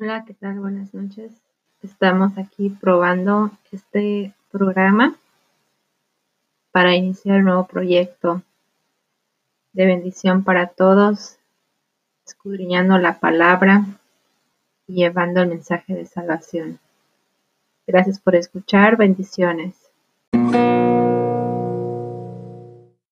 Hola, ¿qué tal? Buenas noches. Estamos aquí probando este programa para iniciar un nuevo proyecto de bendición para todos, escudriñando la palabra y llevando el mensaje de salvación. Gracias por escuchar. Bendiciones.